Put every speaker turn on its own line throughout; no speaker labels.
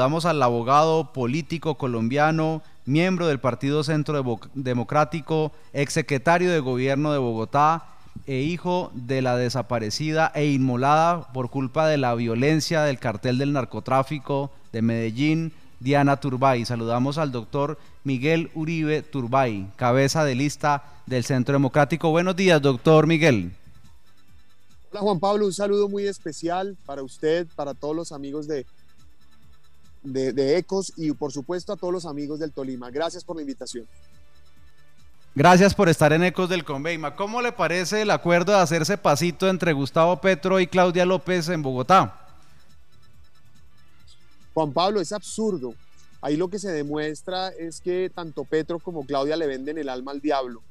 saludamos al abogado político colombiano, miembro del Partido Centro Democrático, exsecretario de Gobierno de Bogotá e hijo de la desaparecida e inmolada por culpa de la violencia del cartel del narcotráfico de Medellín, Diana Turbay. Saludamos al doctor Miguel Uribe Turbay, cabeza de lista del Centro Democrático. Buenos días, doctor Miguel.
Hola Juan Pablo, un saludo muy especial para usted, para todos los amigos de, de, Ecos y por supuesto a todos los amigos del Tolima. Gracias por la invitación.
Gracias por estar en Ecos del Conveima. ¿Cómo le parece el acuerdo de hacerse pasito entre Gustavo Petro y Claudia López en Bogotá?
Juan Pablo, es absurdo. Ahí lo que se demuestra es que tanto Petro como Claudia le venden el alma al diablo.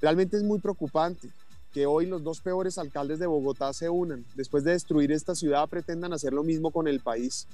Realmente es muy preocupante que hoy los dos peores alcaldes de Bogotá se unan. Después de destruir esta ciudad, pretendan hacer lo mismo con el país.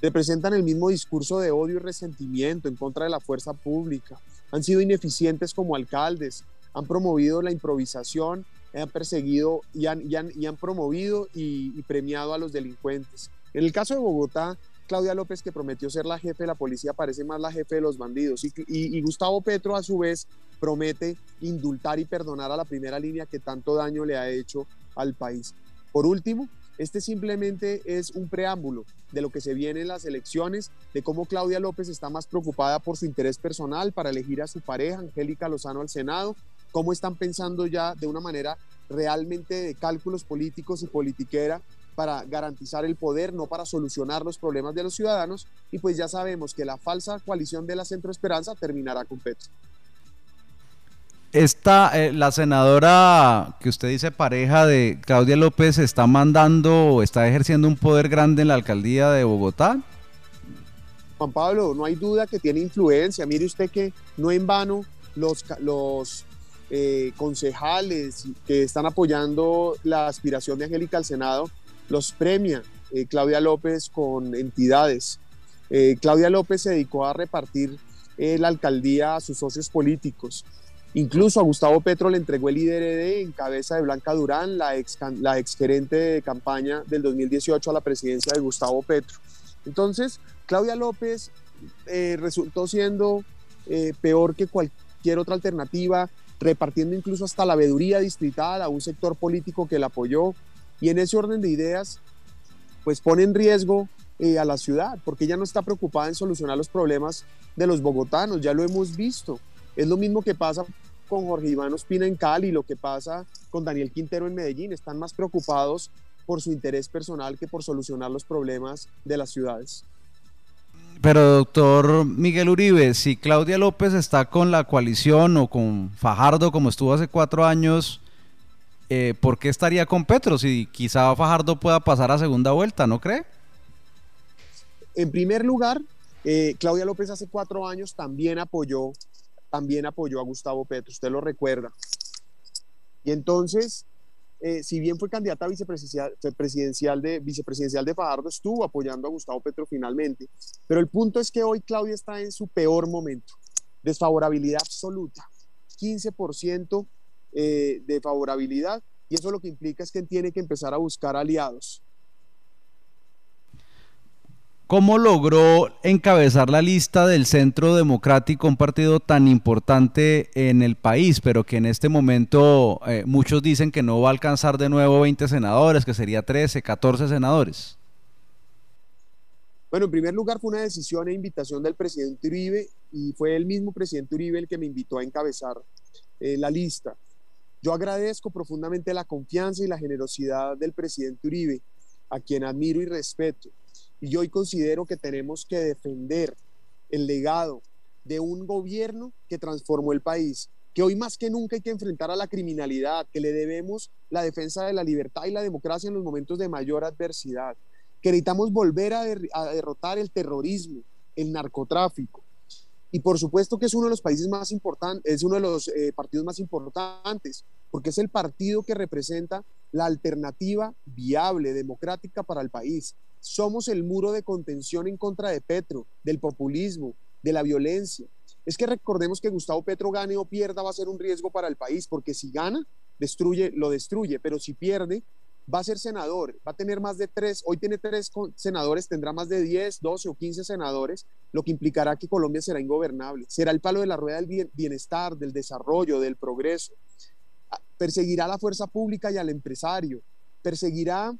Representan el mismo discurso de odio y resentimiento en contra de la fuerza pública. Han sido ineficientes como alcaldes, han promovido la improvisación, han perseguido y han, promovido y, premiado a los delincuentes. En el caso de Bogotá, Claudia López, que prometió ser la jefe de la policía, parece más la jefe de los bandidos. y Gustavo Petro, a su vez, promete indultar y perdonar a la primera línea que tanto daño le ha hecho al país. Por último, este simplemente es un preámbulo de lo que se viene en las elecciones, de cómo Claudia López está más preocupada por su interés personal para elegir a su pareja, Angélica Lozano, al Senado, cómo están pensando ya de una manera realmente de cálculos políticos y politiquera para garantizar el poder, no para solucionar los problemas de los ciudadanos. Y pues ya sabemos que la falsa coalición de la Centro Esperanza terminará con Petro.
Esta, eh, la senadora que usted dice pareja de Claudia López está mandando está ejerciendo un poder grande en la alcaldía de Bogotá.
Juan Pablo, no hay duda que tiene influencia. Mire usted que no en vano los, los eh, concejales que están apoyando la aspiración de Angélica al Senado los premia eh, Claudia López con entidades. Claudia López se dedicó a repartir la alcaldía a sus socios políticos. Incluso a Gustavo Petro le entregó el IDRD en cabeza de Blanca Durán, la ex, la ex gerente de campaña del 2018 a la presidencia de Gustavo Petro. Entonces, Claudia López eh, resultó siendo eh, peor que cualquier otra alternativa, repartiendo incluso hasta la veeduría distrital a un sector político que la apoyó. Y en ese orden de ideas, pues pone en riesgo eh, a la ciudad, porque ella no está preocupada en solucionar los problemas de los bogotanos, ya lo hemos visto. Es lo mismo que pasa con Jorge Iván Ospina en Cali, lo que pasa con Daniel Quintero en Medellín. Están más preocupados por su interés personal que por solucionar los problemas de las ciudades.
Pero doctor Miguel Uribe, si Claudia López está con la coalición o con Fajardo como estuvo hace cuatro años, eh, ¿por qué estaría con Petro si quizá Fajardo pueda pasar a segunda vuelta, no cree?
En primer lugar, eh, Claudia López hace cuatro años también apoyó también apoyó a Gustavo Petro, usted lo recuerda. Y entonces, eh, si bien fue candidata a vicepresidencial, de, vicepresidencial de Fajardo, estuvo apoyando a Gustavo Petro finalmente. Pero el punto es que hoy Claudia está en su peor momento. Desfavorabilidad absoluta. 15% eh, de favorabilidad. Y eso lo que implica es que tiene que empezar a buscar aliados.
¿Cómo logró encabezar la lista del Centro Democrático, un partido tan importante en el país, pero que en este momento eh, muchos dicen que no va a alcanzar de nuevo 20 senadores, que sería 13, 14 senadores?
Bueno, en primer lugar fue una decisión e invitación del presidente Uribe y fue el mismo presidente Uribe el que me invitó a encabezar eh, la lista. Yo agradezco profundamente la confianza y la generosidad del presidente Uribe, a quien admiro y respeto y hoy considero que tenemos que defender el legado de un gobierno que transformó el país, que hoy más que nunca hay que enfrentar a la criminalidad, que le debemos la defensa de la libertad y la democracia en los momentos de mayor adversidad, que necesitamos volver a, derrotar el terrorismo, el narcotráfico. Y por supuesto que es uno de los países más importantes, es uno de los eh, partidos más importantes, porque es el partido que representa la alternativa viable, democrática para el país. Somos el muro de contención en contra de Petro, del populismo, de la violencia. Es que recordemos que Gustavo Petro gane o pierda va a ser un riesgo para el país, porque si gana, destruye, lo destruye, pero si pierde, va a ser senador, va a tener más de tres, hoy tiene tres senadores, tendrá más de 10, 12 o 15 senadores, lo que implicará que Colombia será ingobernable, será el palo de la rueda del bienestar, del desarrollo, del progreso. Ah, perseguirá a la fuerza pública y al empresario, perseguirá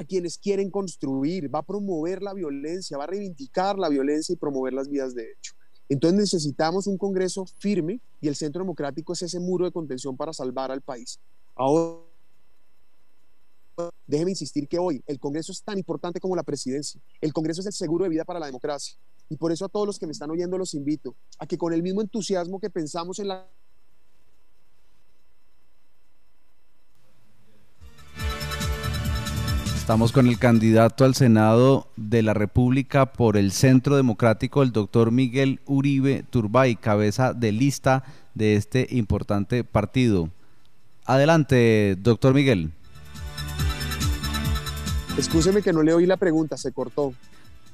a quienes quieren construir, va a promover la violencia, va a reivindicar la violencia y promover las vías de hecho. Entonces necesitamos un Congreso firme y el Centro Democrático es ese muro de contención para salvar al país. Ahora déjeme insistir que hoy el Congreso es tan importante como la presidencia. El Congreso es el seguro de vida para la democracia. Y por eso a todos los que me están oyendo los invito a que con el mismo entusiasmo que pensamos en la
Estamos con el candidato al Senado de la República por el Centro Democrático, el doctor Miguel Uribe Turbay, cabeza de lista de este importante partido. Adelante, doctor Miguel.
Escúcheme que no le oí la pregunta, se cortó.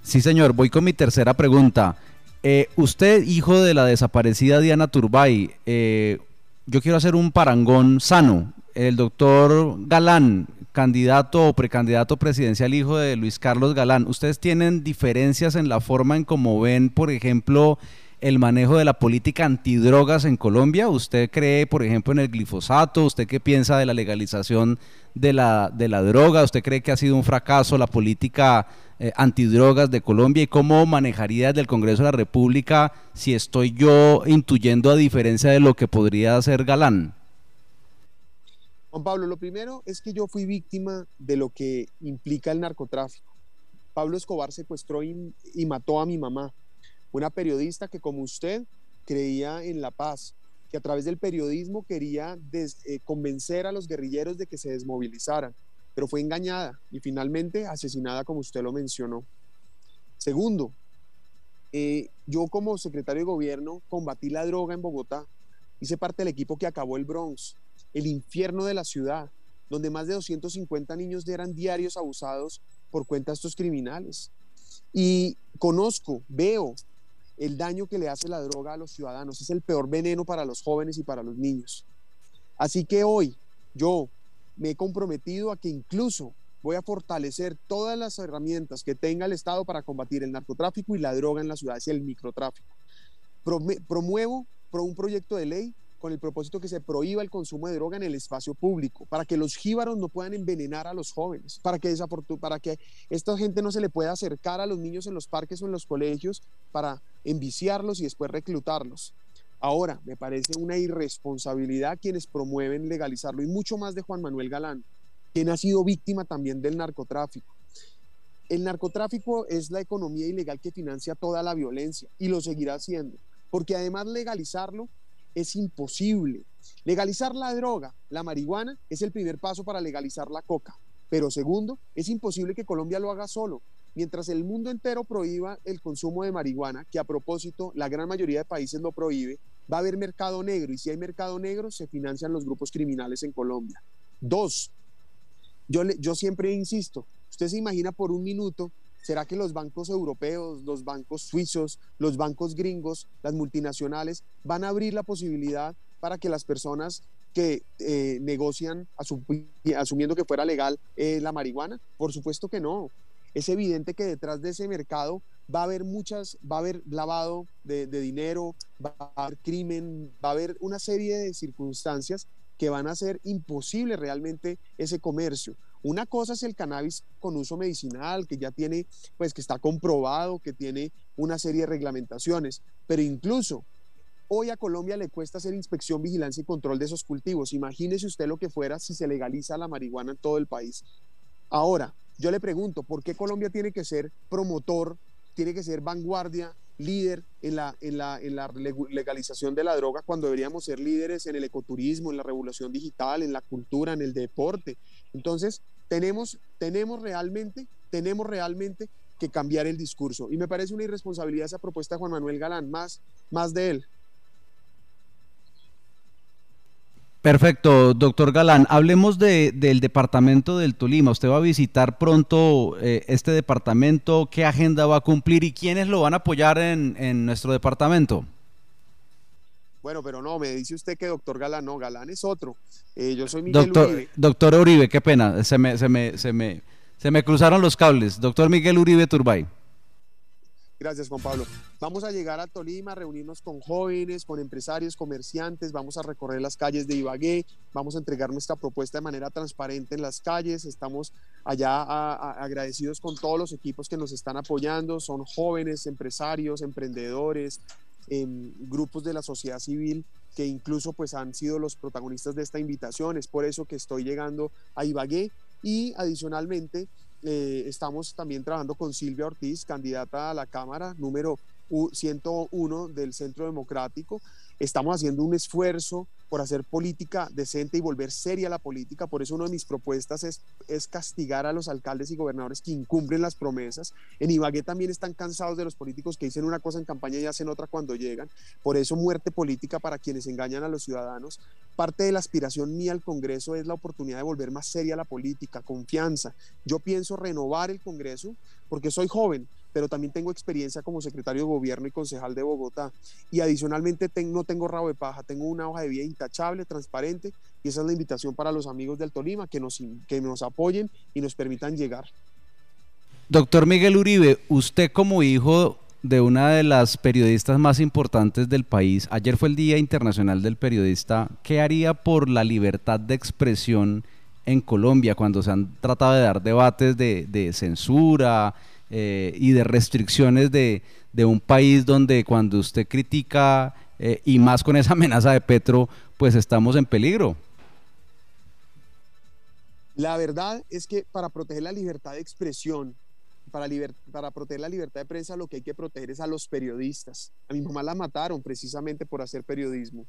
Sí, señor, voy con mi tercera pregunta. Eh, usted, hijo de la desaparecida Diana Turbay, eh, yo quiero hacer un parangón sano. El doctor Galán, candidato o precandidato presidencial, hijo de Luis Carlos Galán, ¿ustedes tienen diferencias en la forma en cómo ven, por ejemplo, el manejo de la política antidrogas en Colombia? ¿Usted cree, por ejemplo, en el glifosato? ¿Usted qué piensa de la legalización de la, de la droga? ¿Usted cree que ha sido un fracaso la política eh, antidrogas de Colombia? ¿Y cómo manejaría desde el Congreso de la República si estoy yo intuyendo a diferencia de lo que podría hacer Galán?
Juan Pablo, lo primero es que yo fui víctima de lo que implica el narcotráfico. Pablo Escobar secuestró y mató a mi mamá una periodista que como usted creía en la paz, que a través del periodismo quería eh, convencer a los guerrilleros de que se desmovilizaran, pero fue engañada y finalmente asesinada como usted lo mencionó. Segundo, eh, yo como secretario de gobierno combatí la droga en Bogotá, hice parte del equipo que acabó el Bronx, el infierno de la ciudad, donde más de 250 niños eran diarios abusados por cuenta de estos criminales. Y conozco, veo el daño que le hace la droga a los ciudadanos. Es el peor veneno para los jóvenes y para los niños. Así que hoy yo me he comprometido a que incluso voy a fortalecer todas las herramientas que tenga el Estado para combatir el narcotráfico y la droga en las ciudades y el microtráfico. Promuevo un proyecto de ley con el propósito que se prohíba el consumo de droga en el espacio público, para que los jíbaros no puedan envenenar a los jóvenes, para que, para que esta gente no se le pueda acercar a los niños en los parques o en los colegios para enviciarlos y después reclutarlos. Ahora, me parece una irresponsabilidad quienes promueven legalizarlo y mucho más de Juan Manuel Galán, quien ha sido víctima también del narcotráfico. El narcotráfico es la economía ilegal que financia toda la violencia y lo seguirá haciendo, porque además legalizarlo es imposible. Legalizar la droga, la marihuana, es el primer paso para legalizar la coca. Pero segundo, es imposible que Colombia lo haga solo. Mientras el mundo entero prohíba el consumo de marihuana, que a propósito la gran mayoría de países lo prohíbe, va a haber mercado negro y si hay mercado negro se financian los grupos criminales en Colombia. Dos, yo, yo siempre insisto, usted se imagina por un minuto ¿Será que los bancos europeos, los bancos suizos, los bancos gringos, las multinacionales van a abrir la posibilidad para que las personas que eh, negocian asumiendo que fuera legal eh, la marihuana? Por supuesto que no. Es evidente que detrás de ese mercado va a haber muchas, va a haber lavado de, de dinero, va a haber crimen, va a haber una serie de circunstancias que van a hacer imposible realmente ese comercio. Una cosa es el cannabis con uso medicinal, que ya tiene, pues que está comprobado, que tiene una serie de reglamentaciones, pero incluso hoy a Colombia le cuesta hacer inspección, vigilancia y control de esos cultivos. Imagínese usted lo que fuera si se legaliza la marihuana en todo el país. Ahora, yo le pregunto, ¿por qué Colombia tiene que ser promotor, tiene que ser vanguardia líder en la, en, la, en la legalización de la droga cuando deberíamos ser líderes en el ecoturismo, en la revolución digital, en la cultura, en el deporte. Entonces, tenemos, tenemos realmente, tenemos realmente que cambiar el discurso. Y me parece una irresponsabilidad esa propuesta de Juan Manuel Galán, más, más de él.
Perfecto, doctor Galán. Hablemos del departamento del Tolima. Usted va a visitar pronto eh, este departamento. ¿Qué agenda va a cumplir y quiénes lo van a apoyar en, nuestro departamento?
Bueno, pero no, me dice usted que doctor Galán, no, Galán es otro. Eh, yo soy Miguel
doctor,
Uribe.
Doctor Uribe, qué pena, se me, se me, se me, se me cruzaron los cables. Doctor Miguel Uribe Turbay.
Gracias, Juan Pablo. Vamos a llegar a Tolima, reunirnos con jóvenes, con empresarios, comerciantes, vamos a recorrer las calles de Ibagué, vamos a entregar nuestra propuesta de manera transparente en las calles. Estamos allá agradecidos con todos los equipos que nos están apoyando. Son jóvenes, empresarios, emprendedores, em, grupos de la sociedad civil que incluso pues han sido los protagonistas de esta invitación. Es por eso que estoy llegando a Ibagué y adicionalmente eh, estamos también trabajando con Silvia Ortiz, candidata a la Cámara número 101 del Centro Democrático. Estamos haciendo un esfuerzo por hacer política decente y volver seria la política. Por eso una de mis propuestas es, es castigar a los alcaldes y gobernadores que incumplen las promesas. En Ibagué también están cansados de los políticos que dicen una cosa en campaña y hacen otra cuando llegan. Por eso muerte política para quienes engañan a los ciudadanos. Parte de la aspiración mía al Congreso es la oportunidad de volver más seria la política, confianza. Yo pienso renovar el Congreso porque soy joven, pero también tengo experiencia como secretario de gobierno y concejal de Bogotá. Y adicionalmente no tengo rabo de paja, tengo una hoja de vida intachable, transparente, y esa es la invitación para los amigos del Tolima, que nos, que nos apoyen y nos permitan llegar.
Doctor Miguel Uribe, usted como hijo de una de las periodistas más importantes del país, ayer fue el Día Internacional del Periodista, ¿qué haría por la libertad de expresión en Colombia cuando se han tratado de dar debates de, de censura? Eh, y de restricciones de, un país donde cuando usted critica eh, y más con esa amenaza de Petro, pues estamos en peligro.
La verdad es que para proteger la libertad de expresión, para, para proteger la libertad de prensa, lo que hay que proteger es a los periodistas. A mi mamá la mataron precisamente por hacer periodismo.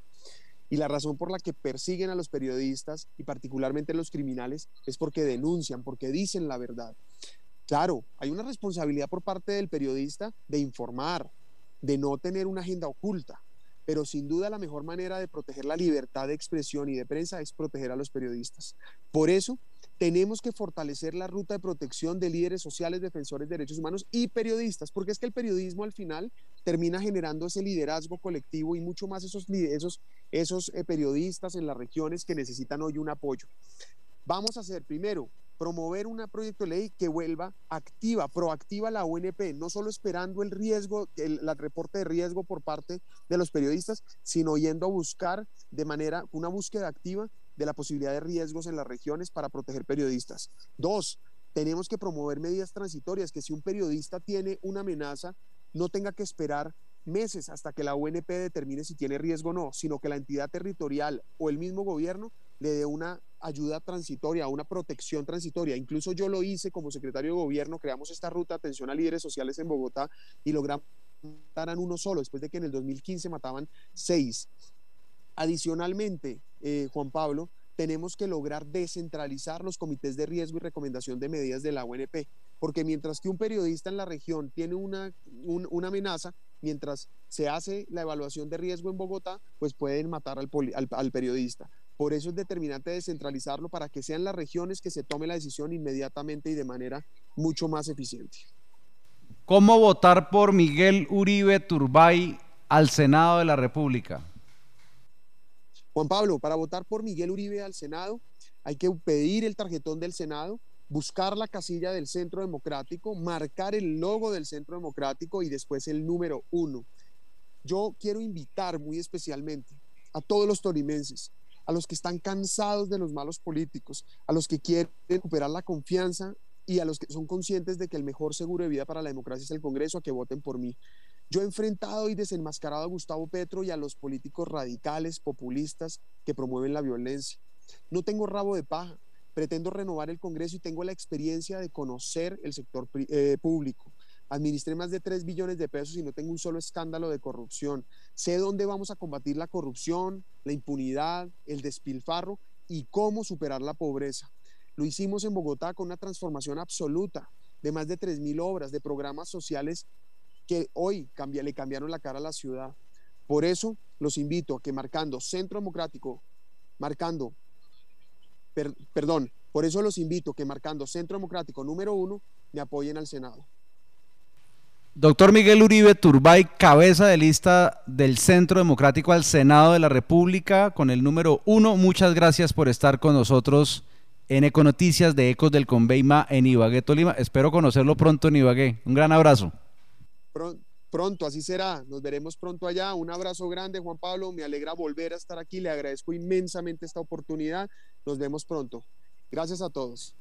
Y la razón por la que persiguen a los periodistas y particularmente a los criminales es porque denuncian, porque dicen la verdad. Claro, hay una responsabilidad por parte del periodista de informar, de no tener una agenda oculta, pero sin duda la mejor manera de proteger la libertad de expresión y de prensa es proteger a los periodistas. Por eso, tenemos que fortalecer la ruta de protección de líderes sociales, defensores de derechos humanos y periodistas, porque es que el periodismo al final termina generando ese liderazgo colectivo y mucho más esos, esos, esos eh, periodistas en las regiones que necesitan hoy un apoyo. Vamos a hacer primero promover un proyecto de ley que vuelva activa, proactiva la UNP, no solo esperando el riesgo, el, reporte de riesgo por parte de los periodistas, sino yendo a buscar de manera, una búsqueda activa de la posibilidad de riesgos en las regiones para proteger periodistas. Dos, tenemos que promover medidas transitorias, que si un periodista tiene una amenaza, no tenga que esperar meses hasta que la UNP determine si tiene riesgo o no, sino que la entidad territorial o el mismo gobierno le dé una ayuda transitoria, una protección transitoria. Incluso yo lo hice como secretario de gobierno, creamos esta ruta de atención a líderes sociales en Bogotá y logramos mataran uno solo, después de que en el 2015 mataban seis. Adicionalmente, eh, Juan Pablo, tenemos que lograr descentralizar los comités de riesgo y recomendación de medidas de la UNP, porque mientras que un periodista en la región tiene una, una amenaza, mientras se hace la evaluación de riesgo en Bogotá, pues pueden matar al, al periodista. Por eso es determinante descentralizarlo para que sean las regiones que se tome la decisión inmediatamente y de manera mucho más eficiente.
¿Cómo votar por Miguel Uribe Turbay al Senado de la República?
Juan Pablo, para votar por Miguel Uribe al Senado hay que pedir el tarjetón del Senado, buscar la casilla del Centro Democrático, marcar el logo del Centro Democrático y después el número uno. Yo quiero invitar muy especialmente a todos los torimenses a los que están cansados de los malos políticos, a los que quieren recuperar la confianza y a los que son conscientes de que el mejor seguro de vida para la democracia es el Congreso, a que voten por mí. Yo he enfrentado y desenmascarado a Gustavo Petro y a los políticos radicales, populistas, que promueven la violencia. No tengo rabo de paja, pretendo renovar el Congreso y tengo la experiencia de conocer el sector eh, público. Administré más de 3 billones de pesos y no tengo un solo escándalo de corrupción. Sé dónde vamos a combatir la corrupción, la impunidad, el despilfarro y cómo superar la pobreza. Lo hicimos en Bogotá con una transformación absoluta de más de 3.000 obras, de programas sociales que hoy le cambiaron la cara a la ciudad. Por eso los invito a que marcando Centro Democrático, marcando, perdón, por eso los invito a que marcando Centro Democrático número uno, me apoyen al Senado.
Doctor Miguel Uribe Turbay, cabeza de lista del Centro Democrático al Senado de la República con el número uno. Muchas gracias por estar con nosotros en Econoticias de Ecos del Conveima en Ibagué, Tolima. Espero conocerlo pronto en Ibagué. Un gran abrazo.
Pronto, así será. Nos veremos pronto allá. Un abrazo grande, Juan Pablo. Me alegra volver a estar aquí. Le agradezco inmensamente esta oportunidad. Nos vemos pronto. Gracias a todos.